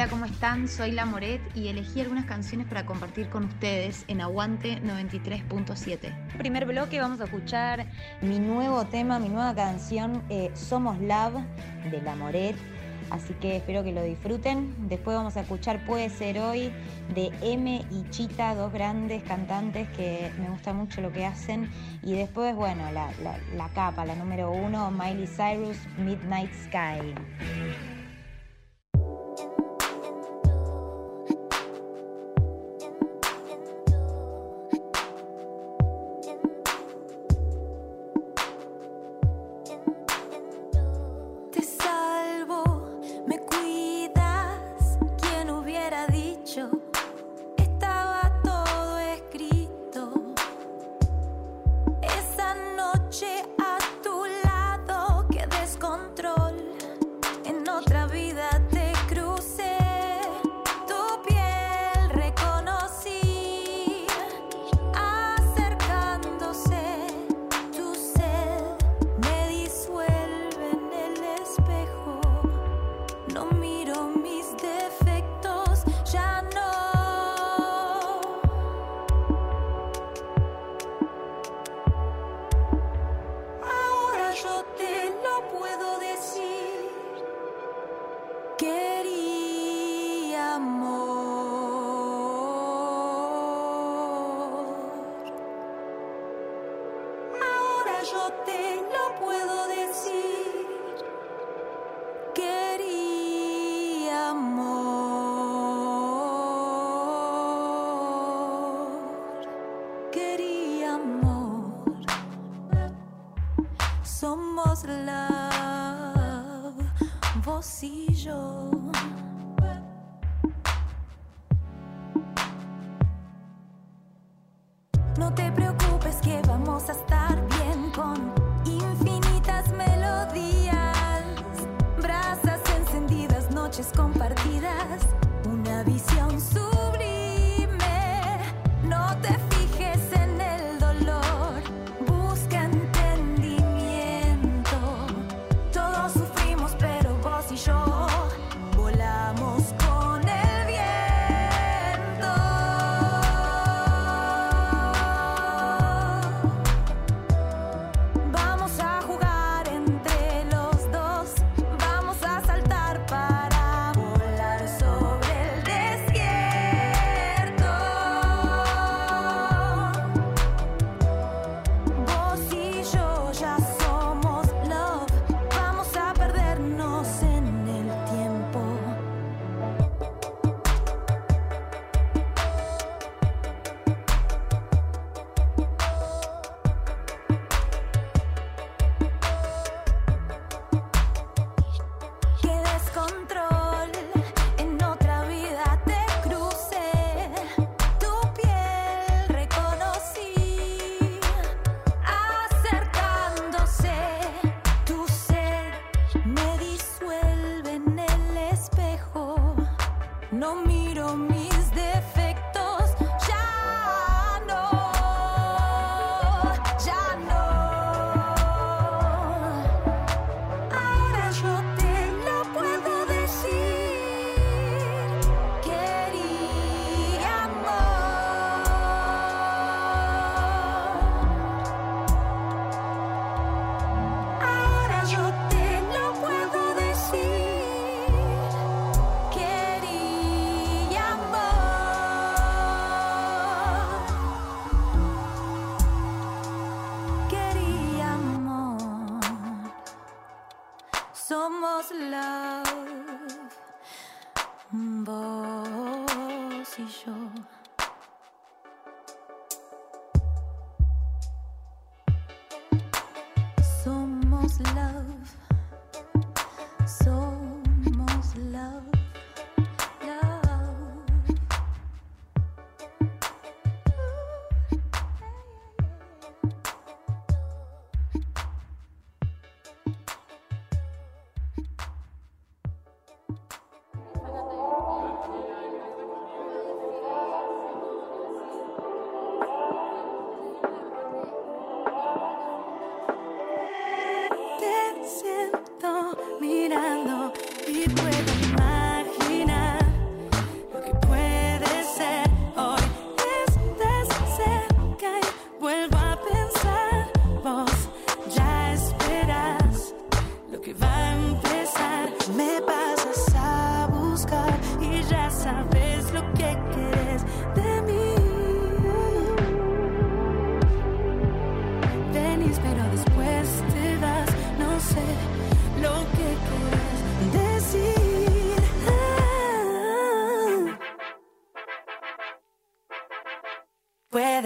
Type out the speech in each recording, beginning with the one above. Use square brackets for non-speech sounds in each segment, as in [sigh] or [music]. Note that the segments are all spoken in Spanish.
Hola, ¿cómo están? Soy La Moret y elegí algunas canciones para compartir con ustedes en Aguante 93.7. Primer bloque vamos a escuchar mi nuevo tema, mi nueva canción, eh, Somos Love, de La Moret. Así que espero que lo disfruten. Después vamos a escuchar Puede ser hoy de M y Chita, dos grandes cantantes que me gusta mucho lo que hacen. Y después, bueno, la, la capa, la número uno, Miley Cyrus, Midnight Sky.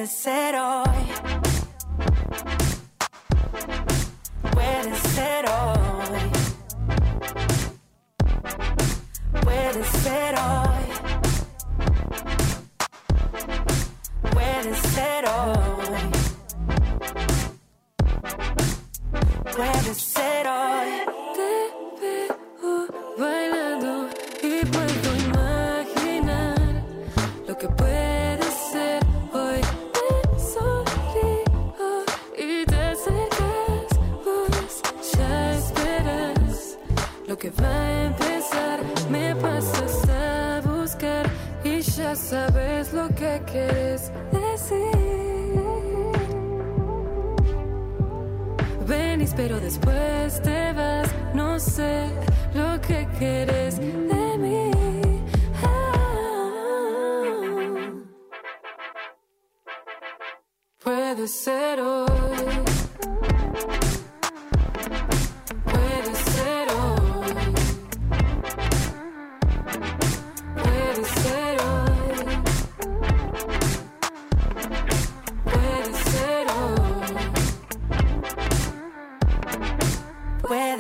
Puede ser hoy.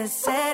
Puede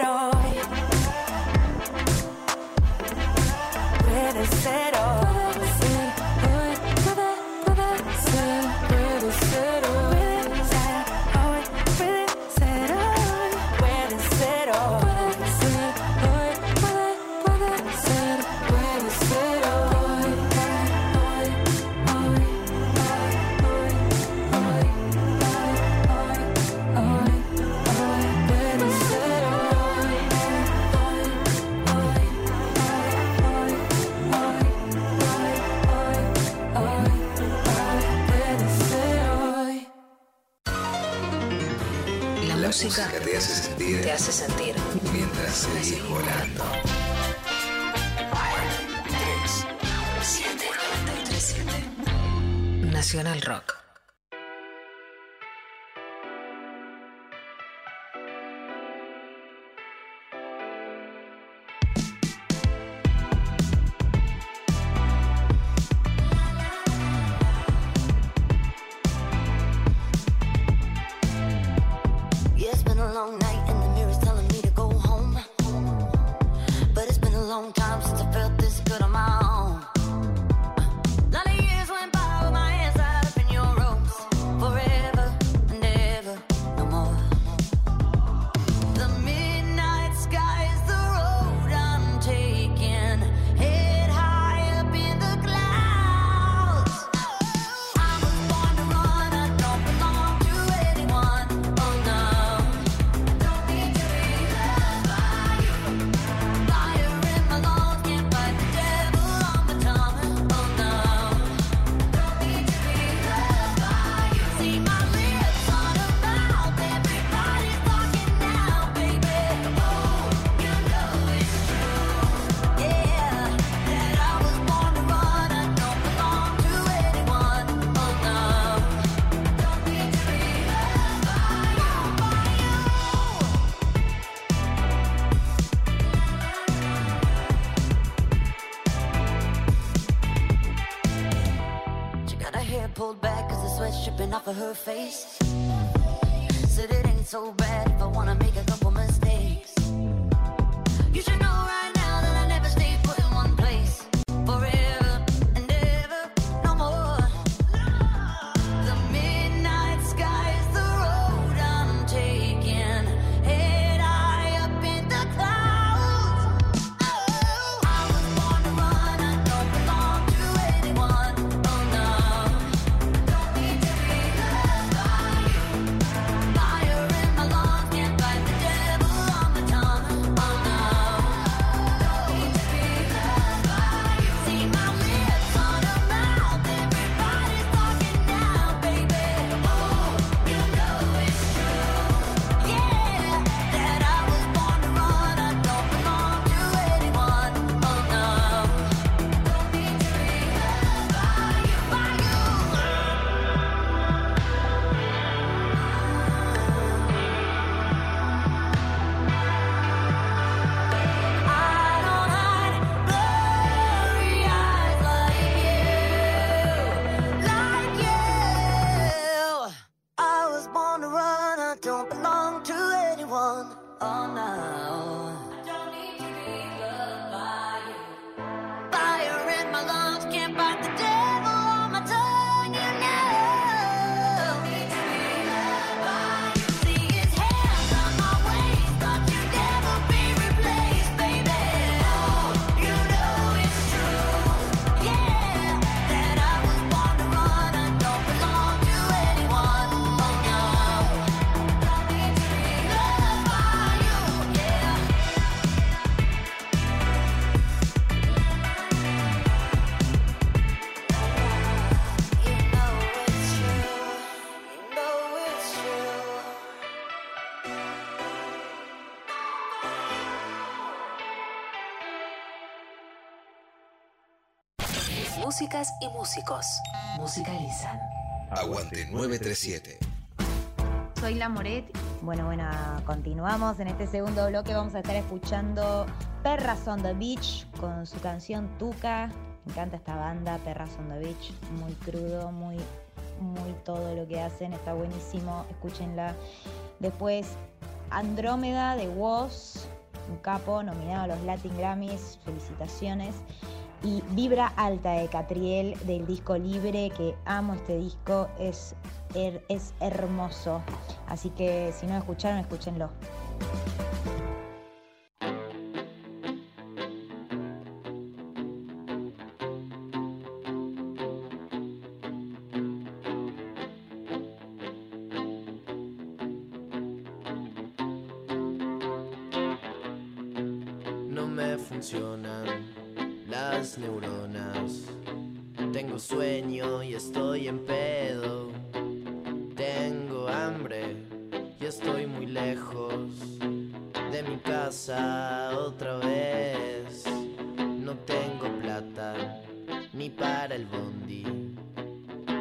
Músicas y músicos musicalizan. Aguante 937. Soy La Moret Bueno, bueno, continuamos. En este segundo bloque vamos a estar escuchando Perras on the Beach con su canción Tuca. Me encanta esta banda, Perras on the Beach. Muy crudo, muy, muy todo lo que hacen. Está buenísimo. Escúchenla. Después, Andrómeda de Woz, un capo nominado a los Latin Grammys. Felicitaciones. Y Vibra Alta de Catriel del disco Libre, que amo este disco, es, es hermoso. Así que si no escucharon, escúchenlo.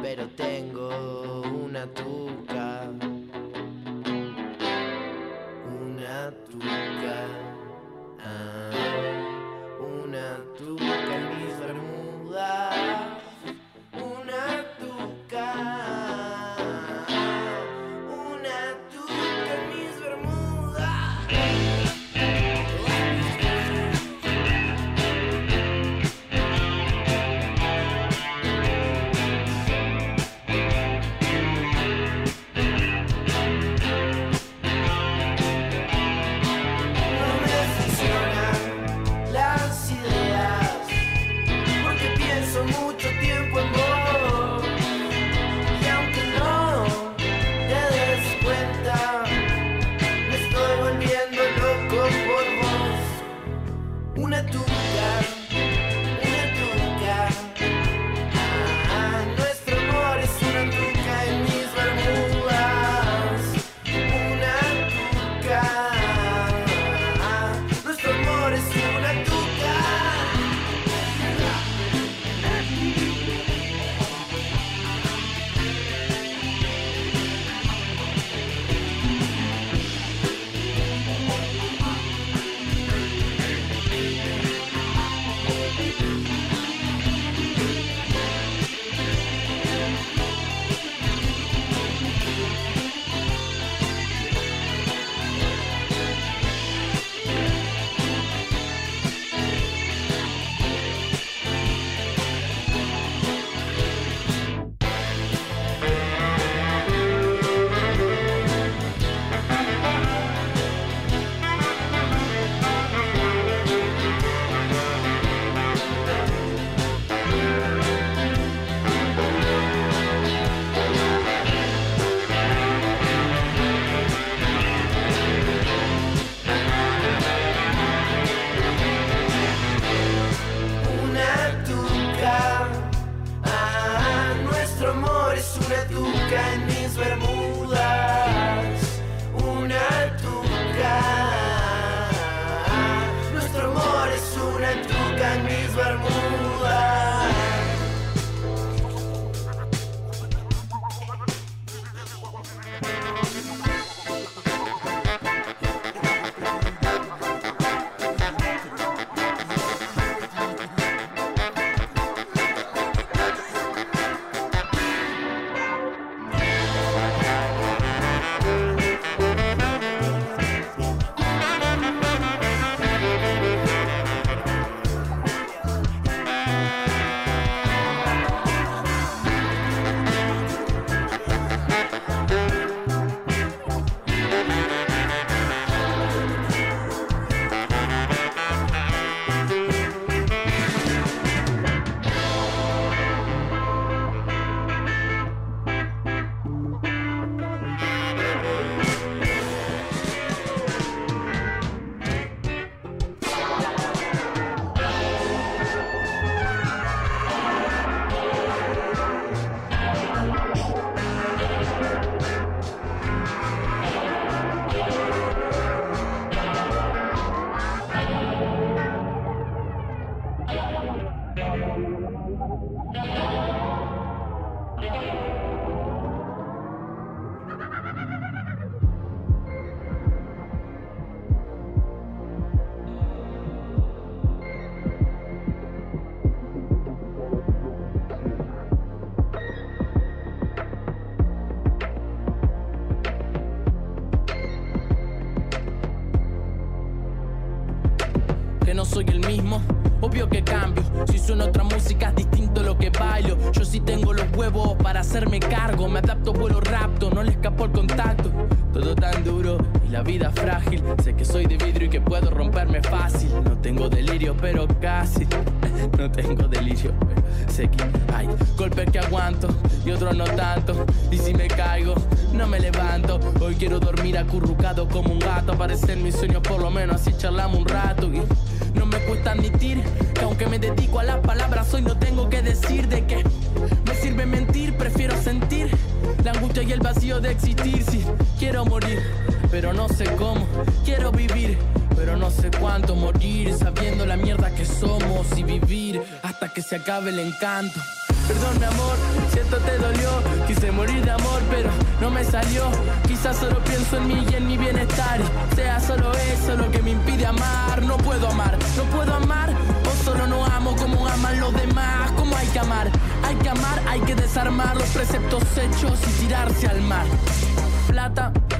Pero tengo una tuca. Que cambio, si suena otra música es distinto lo que bailo. Yo sí tengo los huevos para hacerme cargo, me adapto, vuelo rapto, no le escapo el contacto. Todo tan duro y la vida frágil. Sé que soy de vidrio y que puedo romperme fácil. No tengo delirio, pero casi. [laughs] No tengo delirio, sé que hay golpes que aguanto y otros no tanto. Y si me caigo, no me levanto. Hoy quiero dormir acurrucado como un gato. Aparecer en mis sueños, por lo menos así charlamos un rato. Y no me cuesta admitir que aunque me dedico a las palabras, hoy no tengo que decir de que me sirve mentir, prefiero sentir la angustia y el vacío de existir. Si quiero morir, pero no sé cómo. Quiero vivir, pero no sé cuánto morir, sabiendo la mierda que somos y vivir hasta que se acabe el encanto. Perdón mi amor, si esto te dolió, quise morir de amor pero no me salió. Quizás solo pienso en mí y en mi bienestar, sea solo eso lo que me impide amar. No puedo amar, no puedo amar, o solo no amo como aman los demás. Como hay que amar, hay que amar, hay que desarmar los preceptos hechos y tirarse al mar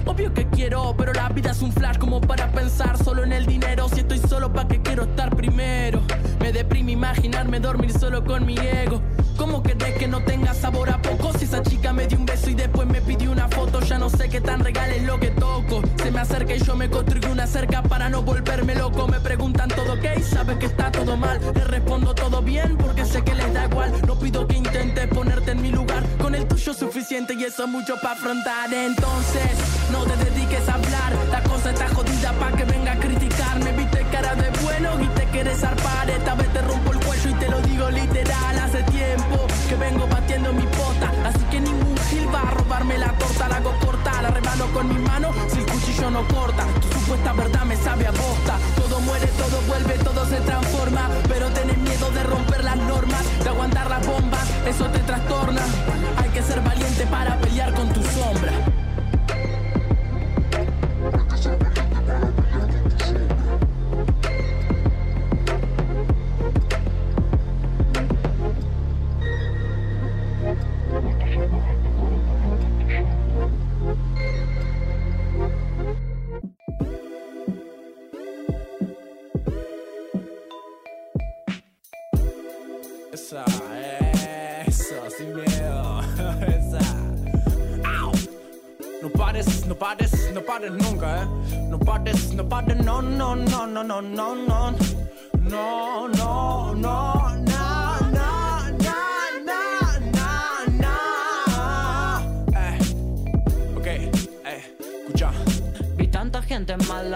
Obvio que quiero, pero la vida es un flash como para pensar solo en el dinero. Si estoy solo, ¿pa' que quiero estar primero? Me deprime imaginarme dormir solo con mi ego. ¿Cómo querés que no tenga sabor a poco? Si esa chica me dio un beso y después me pidió una foto, ya no sé qué tan regal es lo que toco. Se me acerca y yo me construyo una cerca para no volverme loco. Me preguntan todo ok, sabes que está todo mal. Le respondo todo bien porque sé que les da igual. No pido que intentes ponerte en mi lugar. Con el tuyo suficiente y eso es mucho para afrontar. Entonces, no te dediques a hablar. La cosa está jodida pa' que venga a criticarme. Viste cara de bueno y te quieres zarpar. Esta vez te rompo el cuello y te lo digo literal. No corta, tu supuesta verdad me sabe a bosta. Todo muere, todo vuelve, todo se transforma. Eh. No pares, no pares, no, no, no, no, no, no, no. No, no, no,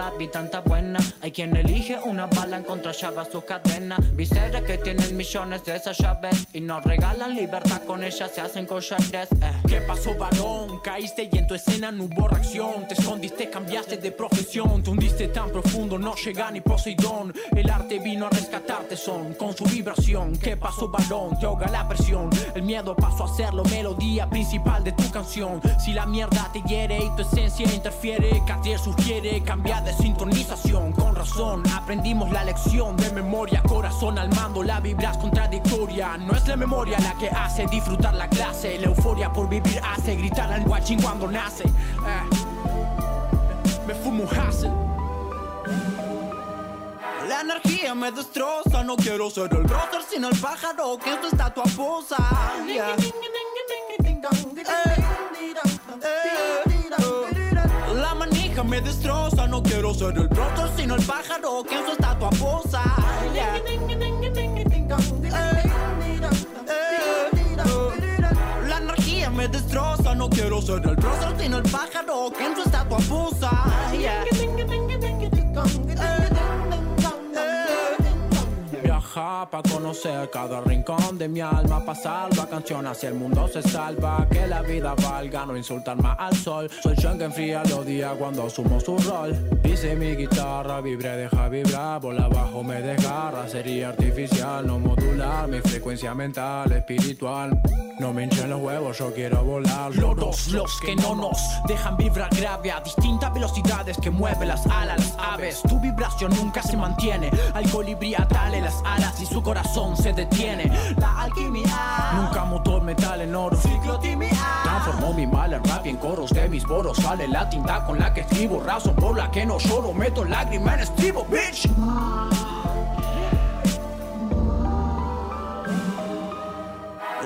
mala, vi tanta buena. Hay quien elige una bala en contra llave su cadena. Vi seres que tienen millones de esas llaves y nos regalan libertad con ellas, se hacen collares. Eh. ¿Qué pasó, varón? Caíste y en tu escena no hubo reacción. Te escondiste, cambiaste de profesión. Te hundiste tan profundo, no llega ni Poseidón. El arte vino a rescatarte, son con su vibración. ¿Qué pasó, varón? Te ahoga la presión. El miedo pasó a ser la melodía principal de tu canción. Si la mierda te hiere y tu esencia interfiere, Cartier sugiere cambiar de sintonización. Con razón, aprendimos la lección de memoria. Corazón al mando, la vibra es contradictoria. No es la memoria la que hace disfrutar la clase. La euforia por vivir hace gritar al guachín cuando nace. Eh, Me fumo un hassle. La energía me destroza, no quiero ser el brother sino el pájaro que en tu estatua posa. Yeah. Manija me destroza, no quiero ser el brother sino el pájaro que en su estatua posa. La energía me destroza, no quiero ser el brother sino el pájaro que en su estatua posa. Yeah. Viaja pa' conocer cada rincón de mi alma, pasar la canción hacia el mundo se salva, que la vida valga, no insultar más al sol. Soy yo que enfría los días cuando asumo su rol. Dice mi guitarra, vibre, deja vibrar, bola abajo me desgarra, sería artificial, no modular mi frecuencia mental, espiritual. No me hinchen los huevos, yo quiero volar. Loros, los que no nos dejan vibrar grave a distintas velocidades que mueven las alas, las aves. Tu vibración nunca se mantiene. Al colibrí atale las alas si su corazón se detiene. La alquimia nunca mutó el metal en oro. Ciclotimia transformó mi mal en en coros de mis boros. Sale la tinta con la que escribo, razón por la que no lloro. Meto lágrimas en estribo, bitch.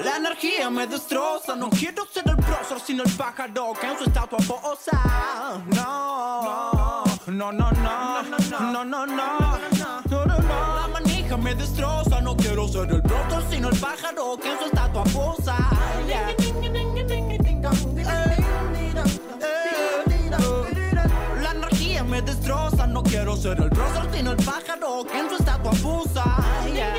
La energía me destroza, no quiero ser el prócer sino el pájaro que en su estatua posa. No, no, no, no, no, no, no, no, no me destroza. No quiero ser el prócer, sino el pájaro que en su estatua posa. Yeah. La energía me destroza, no quiero ser el prócer, sino el pájaro que en su estatua pusa. Yeah.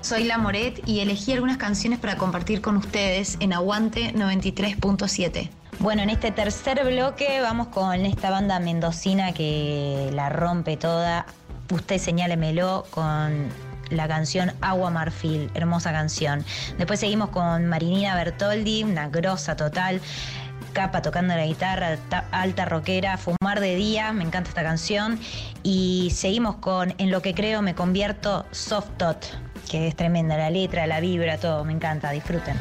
Soy La Moret y elegí algunas canciones para compartir con ustedes en Aguante 93.7. Bueno, en este tercer bloque vamos con esta banda mendocina que la rompe toda. Usted señálemelo con la canción Agua Marfil, hermosa canción. Después seguimos con Marinina Bertoldi, una grosa total. Capa tocando la guitarra, ta- alta rockera, Fumar de Día, me encanta esta canción. Y seguimos con En lo que creo me convierto, Soft Tot, que es tremenda la letra, la vibra, todo, me encanta, disfruten.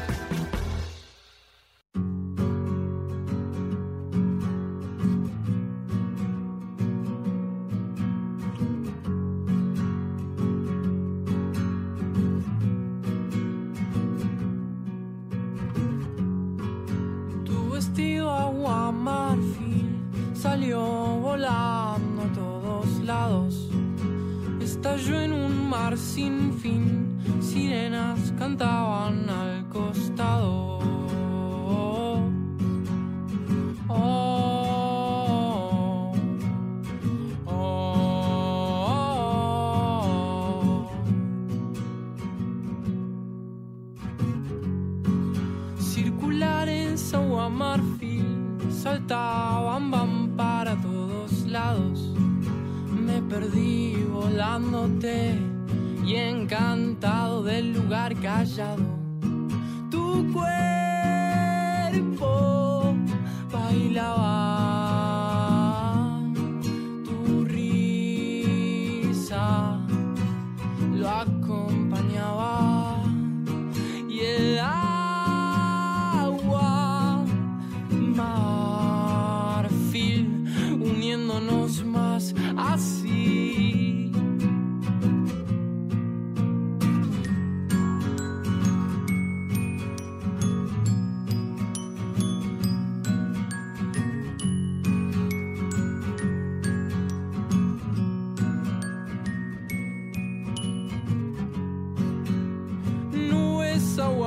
Sin fin, sirenas cantaban Cajalo.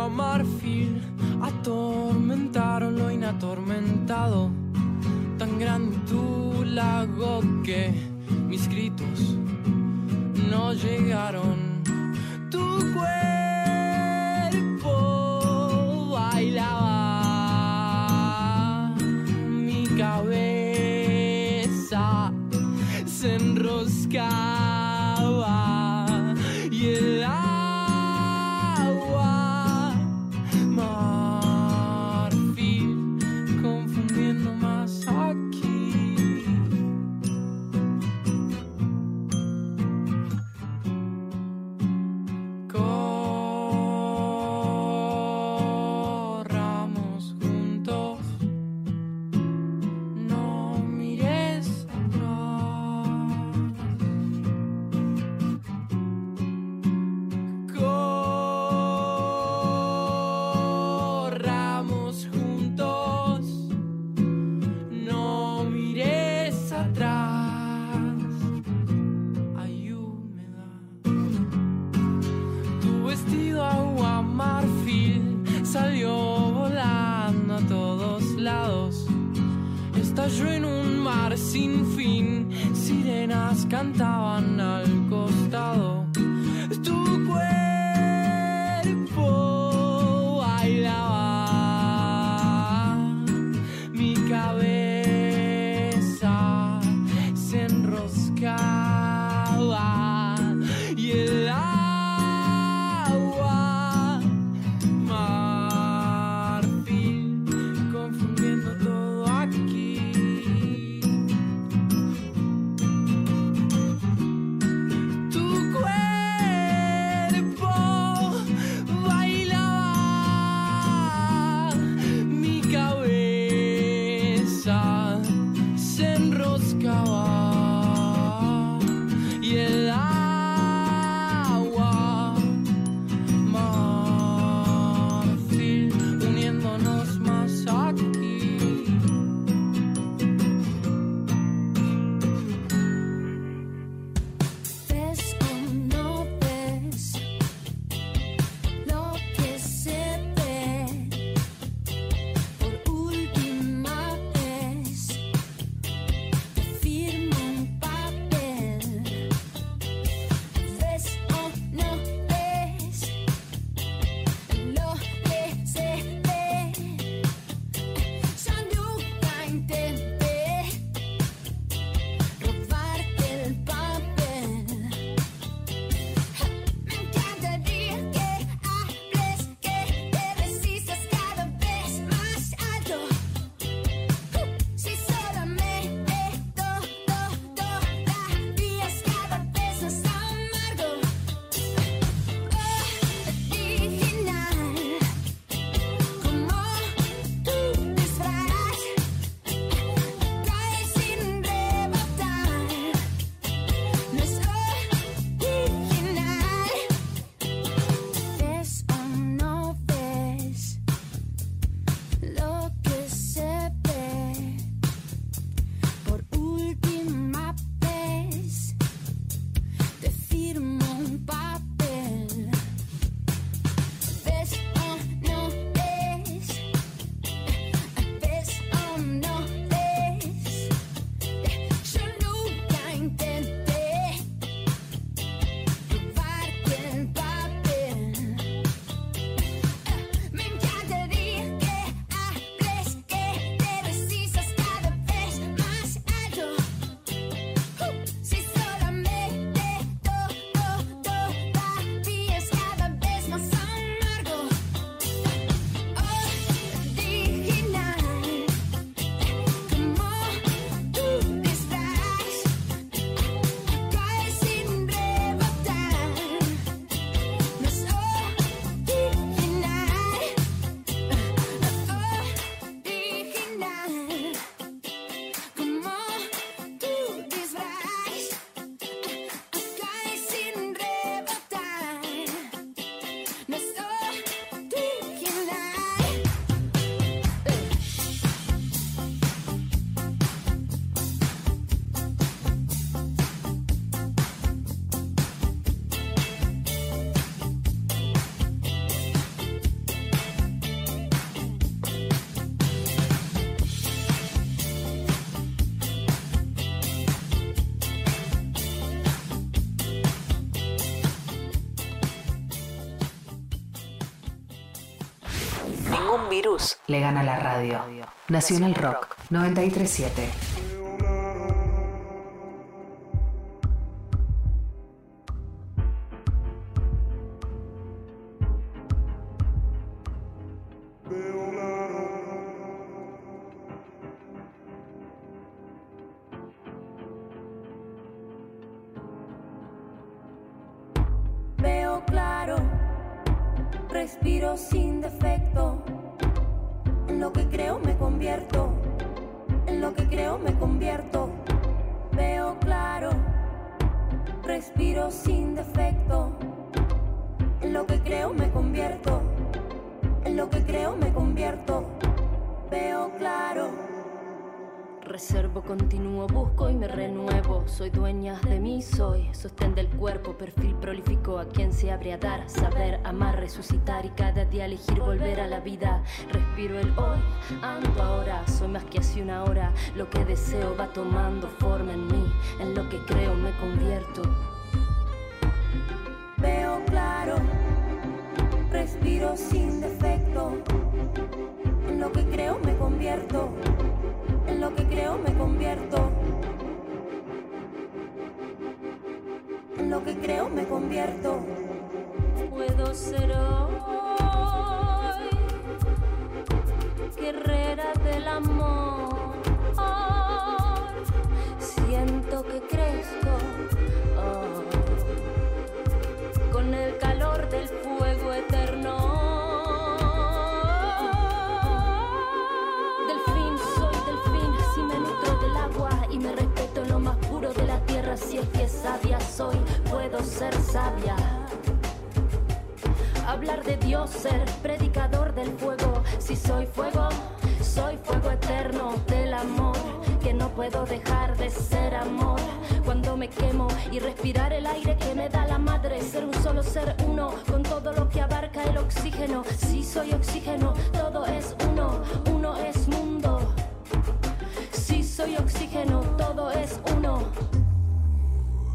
Marfil atormentaron lo inatormentado. Tan grande tu lago que mis gritos no llegaron. Estalló en un mar sin fin, sirenas cantaban al costado. Tu cuerpo virus le gana la radio. Nacional Rock 937. Lo que creo me convierto, en lo que creo me convierto. Veo claro, respiro sin defecto. En lo que creo me convierto, en lo que creo me convierto. Veo claro. Reservo, continúo, busco y me renuevo. Soy dueña de mí, soy sostén del cuerpo, perfil prolífico a quien se abre a dar, saber, amar, resucitar y cada día elegir volver a la vida. Respiro el hoy, ando ahora, soy más que hace una hora. Lo que deseo va tomando forma en mí, en lo que creo me convierto. Veo claro, respiro sin defecto. En lo que creo me convierto, En lo que creo me convierto. Puedo ser hoy guerrera del amor. Siento que crezco con el calor del fuego eterno. Soy, puedo ser sabia. Hablar de Dios, ser predicador del fuego. Si soy fuego, soy fuego eterno del amor. Que no puedo dejar de ser amor. Cuando me quemo y respirar el aire que me da la madre. Ser un solo ser uno con todo lo que abarca el oxígeno. Si soy oxígeno, todo es uno. Uno es mundo. Si soy oxígeno, todo es uno.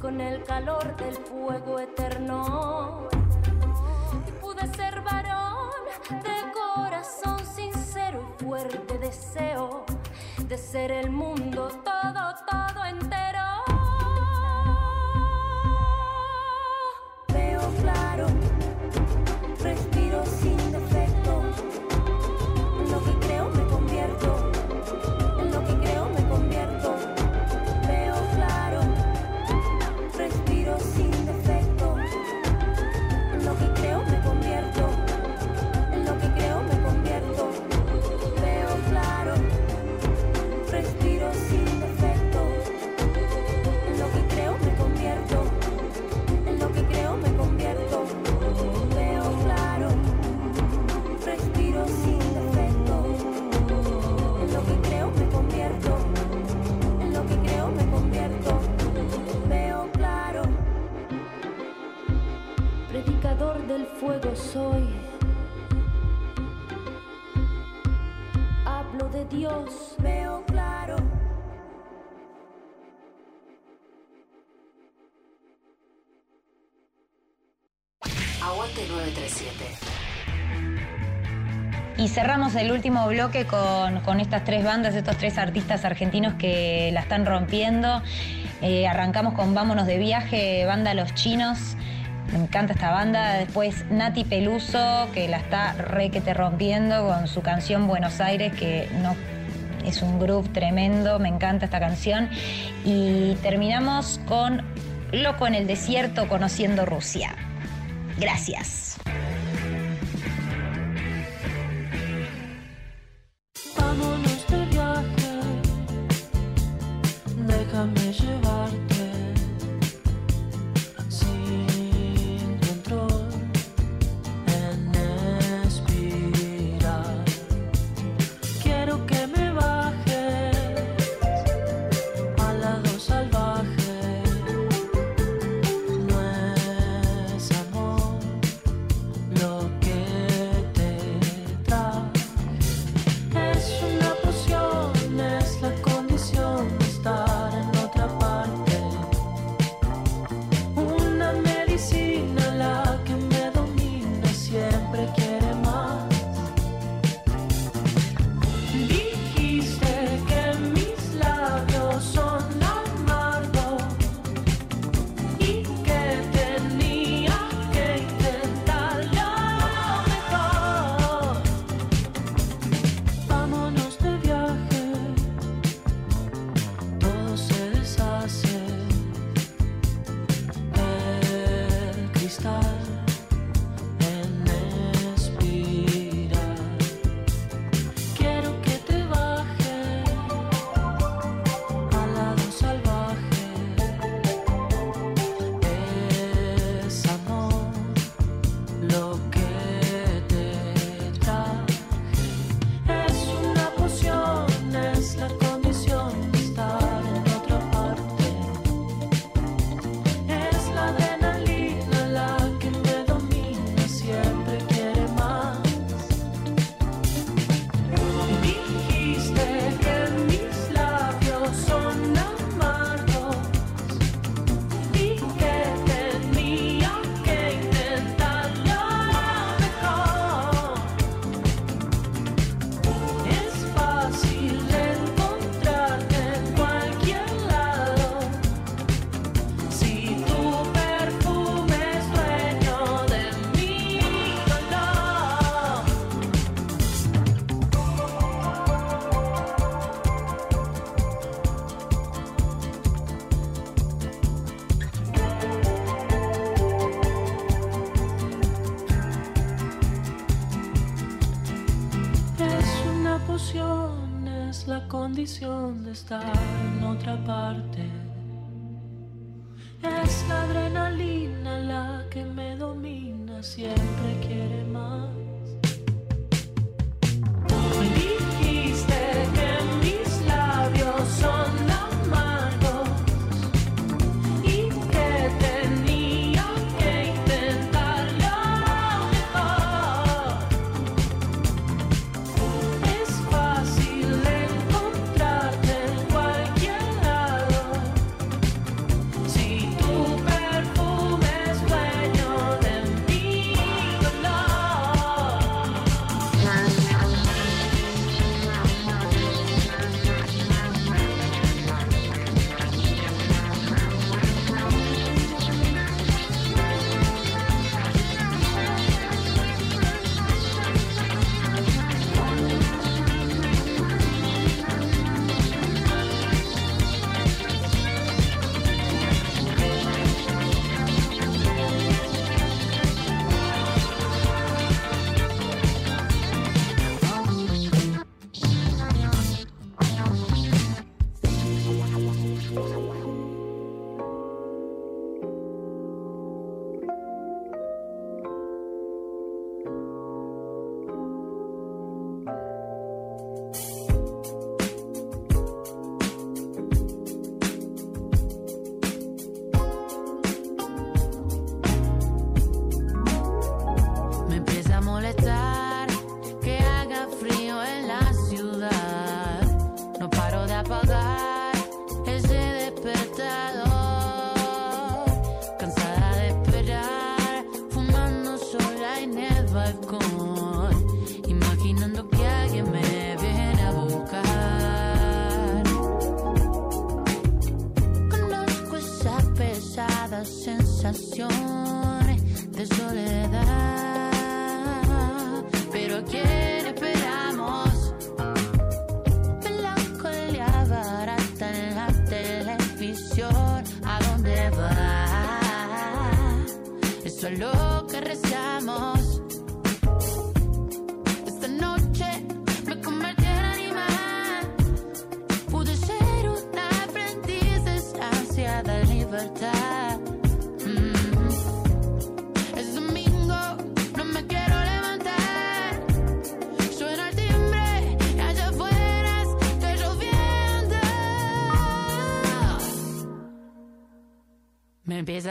con el calor del fuego eterno. Y pude ser varón de corazón sincero y fuerte deseo de ser el mundo todo, todo entero. El último bloque con, con estas tres bandas, estos tres artistas argentinos que la están rompiendo. Eh, arrancamos con Vámonos de viaje, banda Los Chinos. Me encanta esta banda. Después Nati Peluso, que la está re que te rompiendo con su canción Buenos Aires, que no es un groove tremendo. Me encanta esta canción. Y terminamos con Loco en el desierto conociendo Rusia. Gracias.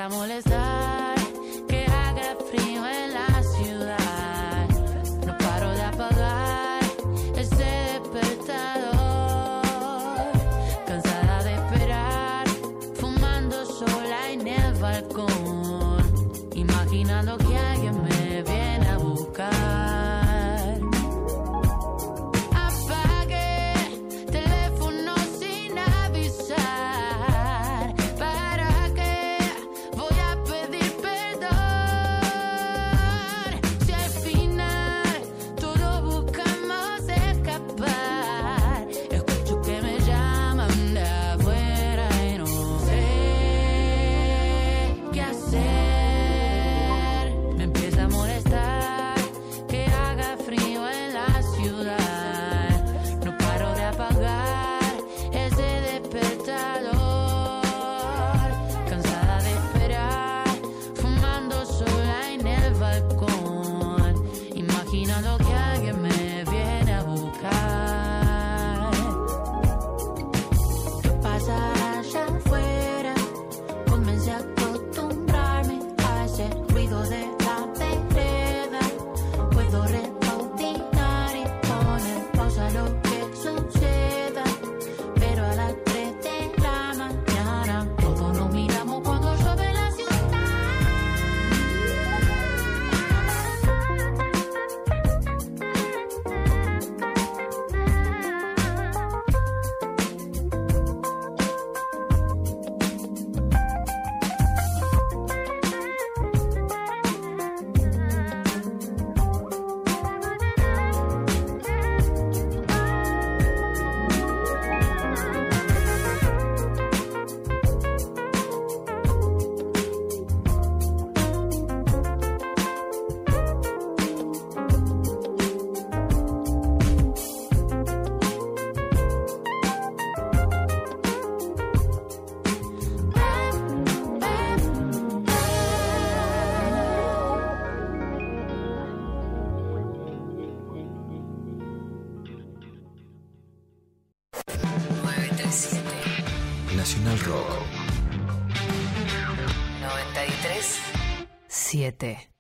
Me empieza Nacional Rock. 93 7.